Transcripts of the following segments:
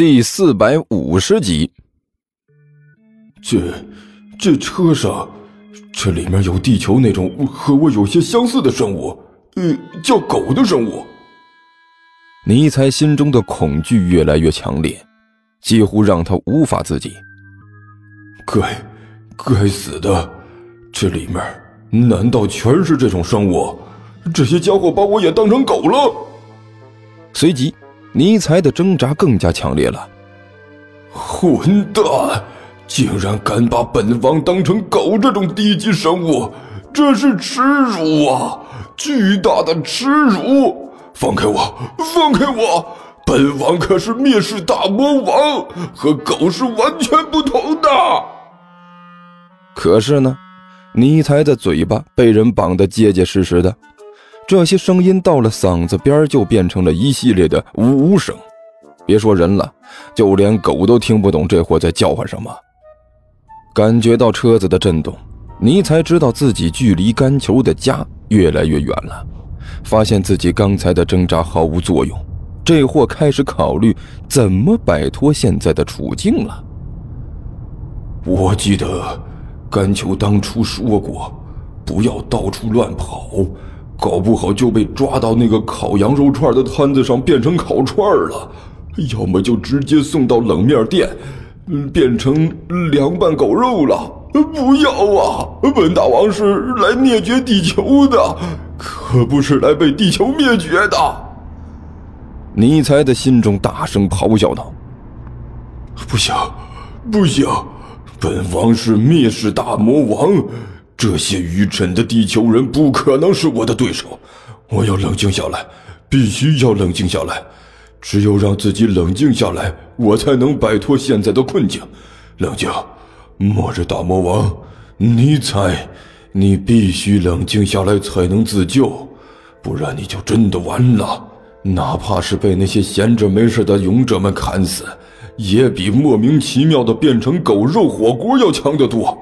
第四百五十集。这这车上，这里面有地球那种和我有些相似的生物，呃，叫狗的生物。尼采心中的恐惧越来越强烈，几乎让他无法自己。该，该死的，这里面难道全是这种生物？这些家伙把我也当成狗了。随即，尼采的挣扎更加强烈了。混蛋，竟然敢把本王当成狗这种低级生物，这是耻辱啊！巨大的耻辱！放开我，放开我！本王可是灭世大魔王，和狗是完全不同的。可是呢，尼采的嘴巴被人绑得结结实实的。这些声音到了嗓子边就变成了一系列的呜呜声，别说人了，就连狗都听不懂这货在叫唤什么。感觉到车子的震动，尼才知道自己距离干球的家越来越远了。发现自己刚才的挣扎毫无作用，这货开始考虑怎么摆脱现在的处境了。我记得干球当初说过，不要到处乱跑。搞不好就被抓到那个烤羊肉串的摊子上变成烤串了，要么就直接送到冷面店，变成凉拌狗肉了。不要啊！本大王是来灭绝地球的，可不是来被地球灭绝的。尼才的心中大声咆哮道：“不行，不行！本王是灭世大魔王。”这些愚蠢的地球人不可能是我的对手，我要冷静下来，必须要冷静下来。只有让自己冷静下来，我才能摆脱现在的困境。冷静，末日大魔王，尼采，你必须冷静下来才能自救，不然你就真的完了。哪怕是被那些闲着没事的勇者们砍死，也比莫名其妙的变成狗肉火锅要强得多。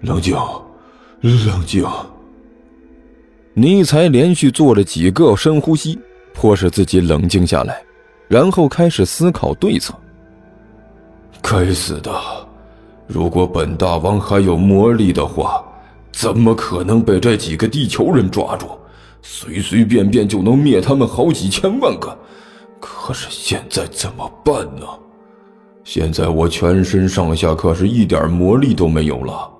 冷静。冷静。尼才连续做了几个深呼吸，迫使自己冷静下来，然后开始思考对策。该死的！如果本大王还有魔力的话，怎么可能被这几个地球人抓住？随随便便就能灭他们好几千万个。可是现在怎么办呢？现在我全身上下可是一点魔力都没有了。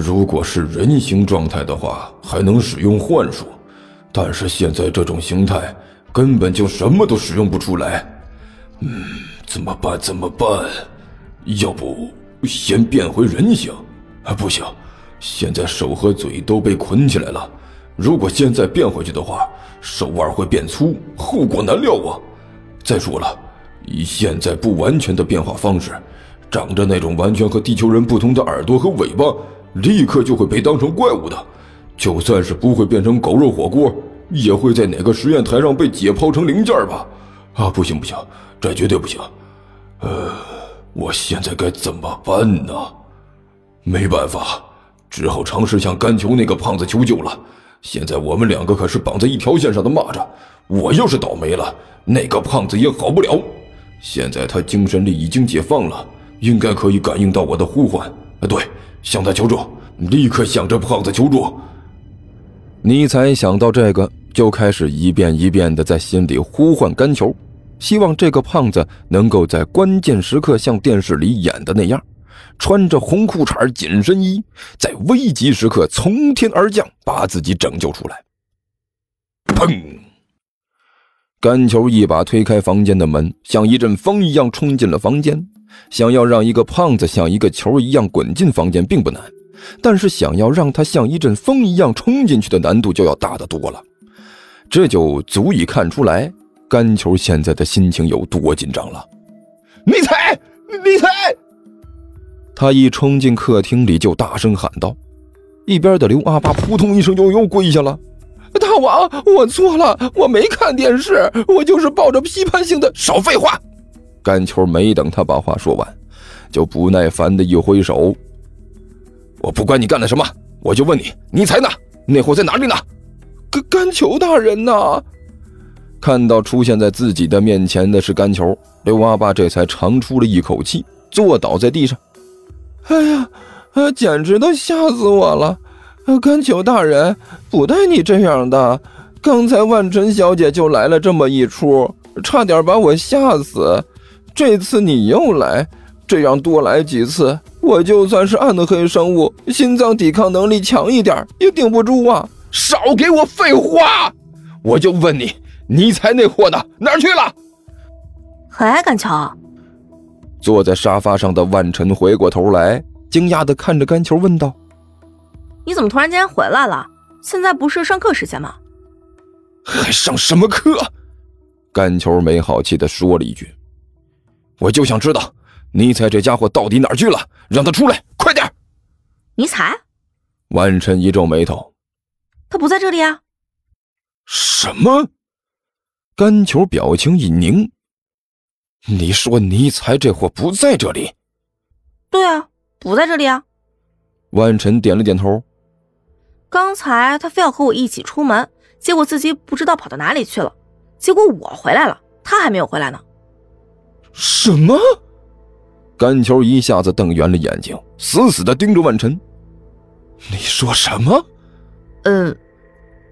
如果是人形状态的话，还能使用幻术，但是现在这种形态根本就什么都使用不出来。嗯，怎么办？怎么办？要不先变回人形？啊，不行，现在手和嘴都被捆起来了。如果现在变回去的话，手腕会变粗，后果难料啊！再说了，以现在不完全的变化方式，长着那种完全和地球人不同的耳朵和尾巴。立刻就会被当成怪物的，就算是不会变成狗肉火锅，也会在哪个实验台上被解剖成零件吧？啊，不行不行，这绝对不行！呃，我现在该怎么办呢？没办法，只好尝试向干球那个胖子求救了。现在我们两个可是绑在一条线上的蚂蚱，我要是倒霉了，那个胖子也好不了。现在他精神力已经解放了，应该可以感应到我的呼唤。啊，对。向他求助，立刻向这胖子求助。尼采想到这个，就开始一遍一遍的在心里呼唤干球，希望这个胖子能够在关键时刻像电视里演的那样，穿着红裤衩、紧身衣，在危急时刻从天而降，把自己拯救出来。砰！干球一把推开房间的门，像一阵风一样冲进了房间。想要让一个胖子像一个球一样滚进房间并不难，但是想要让他像一阵风一样冲进去的难度就要大得多了。这就足以看出来干球现在的心情有多紧张了。尼采，尼采！他一冲进客厅里就大声喊道，一边的刘阿八扑通一声就又跪下了：“大王，我错了，我没看电视，我就是抱着批判性的。”少废话！干球没等他把话说完，就不耐烦的一挥手：“我不管你干了什么，我就问你，你才呢？那货在哪里呢？”“干干球大人呢？”看到出现在自己的面前的是甘球，刘阿爸这才长出了一口气，坐倒在地上。哎呀，啊，简直都吓死我了！甘球大人，不带你这样的。刚才万晨小姐就来了这么一出，差点把我吓死。这次你又来，这样多来几次，我就算是暗黑生物，心脏抵抗能力强一点也顶不住啊！少给我废话！我就问你，你才那货呢？哪儿去了？哎，甘桥。坐在沙发上的万晨回过头来，惊讶的看着甘球问道：“你怎么突然间回来了？现在不是上课时间吗？”还上什么课？甘球没好气的说了一句：“我就想知道，尼采这家伙到底哪儿去了？让他出来，快点！”尼采，万晨一皱眉头：“他不在这里啊？”什么？甘球表情一凝：“你说尼采这货不在这里？”“对啊，不在这里啊。”万晨点了点头：“刚才他非要和我一起出门。”结果自己不知道跑到哪里去了，结果我回来了，他还没有回来呢。什么？甘球一下子瞪圆了眼睛，死死的盯着万晨。你说什么？嗯。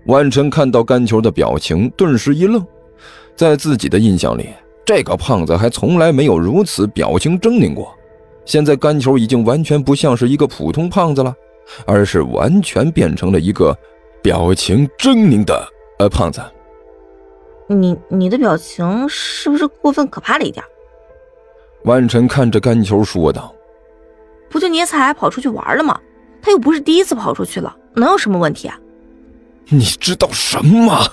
万晨看到甘球的表情，顿时一愣。在自己的印象里，这个胖子还从来没有如此表情狰狞过。现在甘球已经完全不像是一个普通胖子了，而是完全变成了一个。表情狰狞的，呃，胖子，你你的表情是不是过分可怕了一点？万晨看着甘球说道：“不就尼采跑出去玩了吗？他又不是第一次跑出去了，能有什么问题啊？”你知道什么？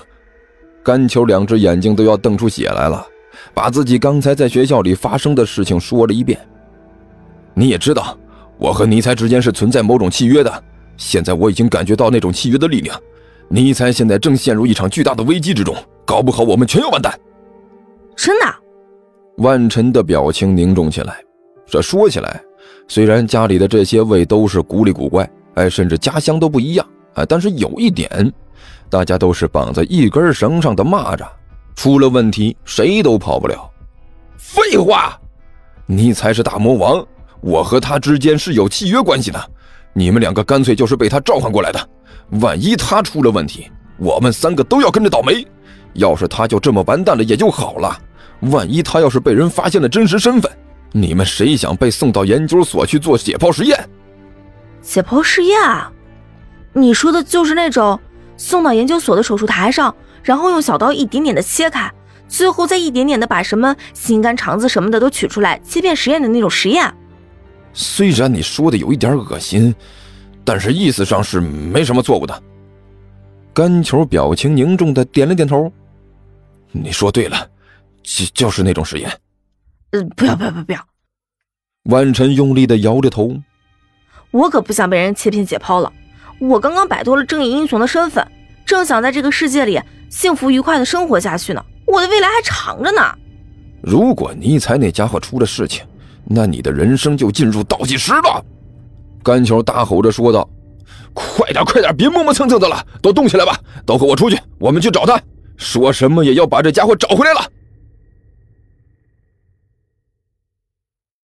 甘球两只眼睛都要瞪出血来了，把自己刚才在学校里发生的事情说了一遍。你也知道，我和尼采之间是存在某种契约的。现在我已经感觉到那种契约的力量，尼采现在正陷入一场巨大的危机之中，搞不好我们全要完蛋。真的？万晨的表情凝重起来。这说起来，虽然家里的这些位都是古里古怪，哎，甚至家乡都不一样，哎，但是有一点，大家都是绑在一根绳上的蚂蚱，出了问题谁都跑不了。废话，你才是大魔王，我和他之间是有契约关系的。你们两个干脆就是被他召唤过来的，万一他出了问题，我们三个都要跟着倒霉。要是他就这么完蛋了也就好了，万一他要是被人发现了真实身份，你们谁想被送到研究所去做解剖实验？解剖实验啊？你说的就是那种送到研究所的手术台上，然后用小刀一点点的切开，最后再一点点的把什么心肝肠子什么的都取出来切片实验的那种实验？虽然你说的有一点恶心，但是意思上是没什么错误的。甘球表情凝重的点了点头。你说对了，就就是那种实验。嗯，不要不要不要不要！万晨用力的摇着头。我可不想被人切片解剖了。我刚刚摆脱了正义英雄的身份，正想在这个世界里幸福愉快的生活下去呢。我的未来还长着呢。如果尼采那家伙出了事情，那你的人生就进入倒计时了，甘球大吼着说道：“快点，快点，别磨磨蹭蹭的了，都动起来吧！都和我出去，我们去找他，说什么也要把这家伙找回来了。”